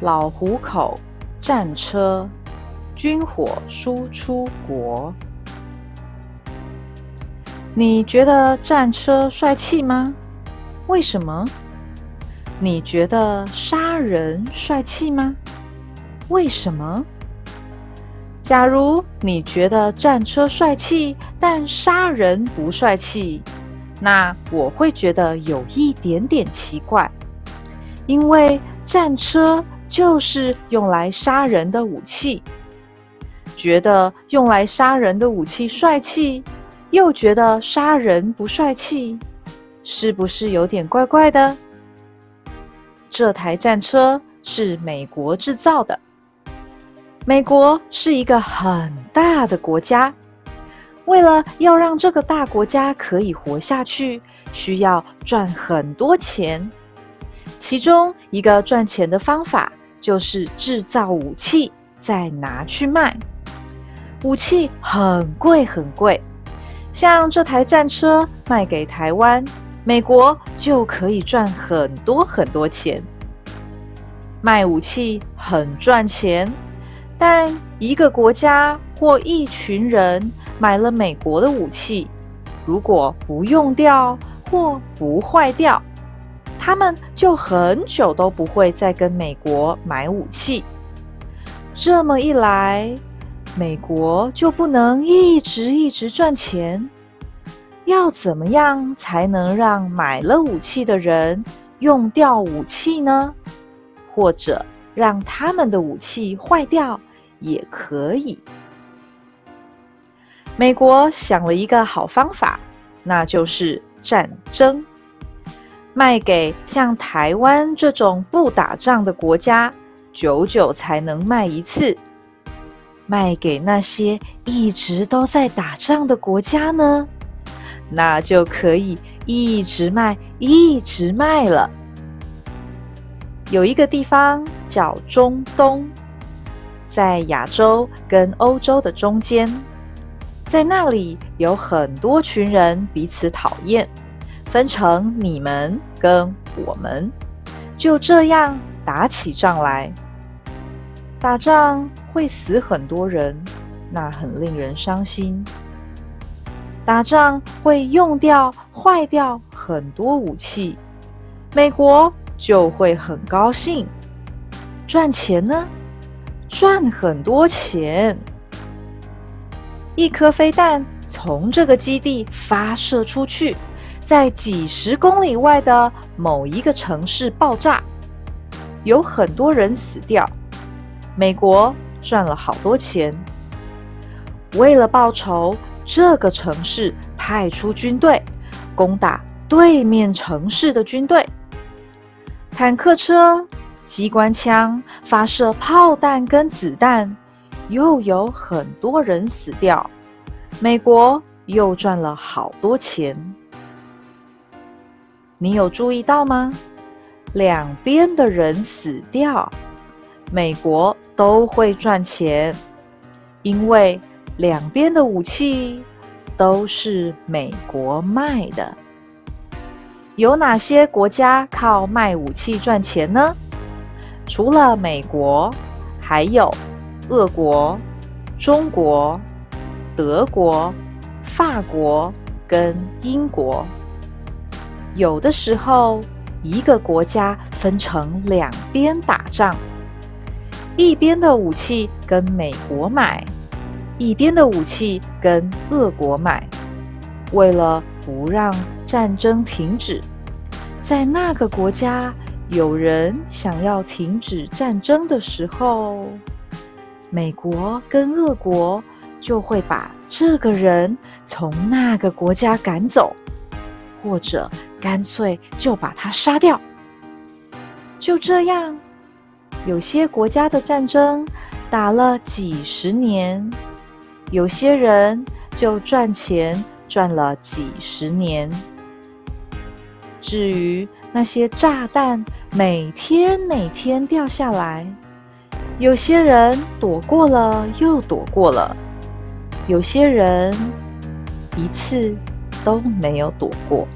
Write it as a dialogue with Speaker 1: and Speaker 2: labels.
Speaker 1: 老虎口战车，军火输出国。你觉得战车帅气吗？为什么？你觉得杀人帅气吗？为什么？假如你觉得战车帅气，但杀人不帅气，那我会觉得有一点点奇怪，因为战车就是用来杀人的武器。觉得用来杀人的武器帅气。又觉得杀人不帅气，是不是有点怪怪的？这台战车是美国制造的。美国是一个很大的国家，为了要让这个大国家可以活下去，需要赚很多钱。其中一个赚钱的方法就是制造武器，再拿去卖。武器很贵，很贵。像这台战车卖给台湾，美国就可以赚很多很多钱。卖武器很赚钱，但一个国家或一群人买了美国的武器，如果不用掉或不坏掉，他们就很久都不会再跟美国买武器。这么一来，美国就不能一直一直赚钱，要怎么样才能让买了武器的人用掉武器呢？或者让他们的武器坏掉也可以。美国想了一个好方法，那就是战争，卖给像台湾这种不打仗的国家，久久才能卖一次。卖给那些一直都在打仗的国家呢，那就可以一直卖，一直卖了。有一个地方叫中东，在亚洲跟欧洲的中间，在那里有很多群人彼此讨厌，分成你们跟我们，就这样打起仗来。打仗会死很多人，那很令人伤心。打仗会用掉、坏掉很多武器，美国就会很高兴。赚钱呢？赚很多钱。一颗飞弹从这个基地发射出去，在几十公里外的某一个城市爆炸，有很多人死掉。美国赚了好多钱。为了报仇，这个城市派出军队攻打对面城市的军队。坦克车、机关枪发射炮弹跟子弹，又有很多人死掉。美国又赚了好多钱。你有注意到吗？两边的人死掉。美国都会赚钱，因为两边的武器都是美国卖的。有哪些国家靠卖武器赚钱呢？除了美国，还有俄国、中国、德国、法国跟英国。有的时候，一个国家分成两边打仗。一边的武器跟美国买，一边的武器跟俄国买。为了不让战争停止，在那个国家有人想要停止战争的时候，美国跟俄国就会把这个人从那个国家赶走，或者干脆就把他杀掉。就这样。有些国家的战争打了几十年，有些人就赚钱赚了几十年。至于那些炸弹每天每天掉下来，有些人躲过了又躲过了，有些人一次都没有躲过。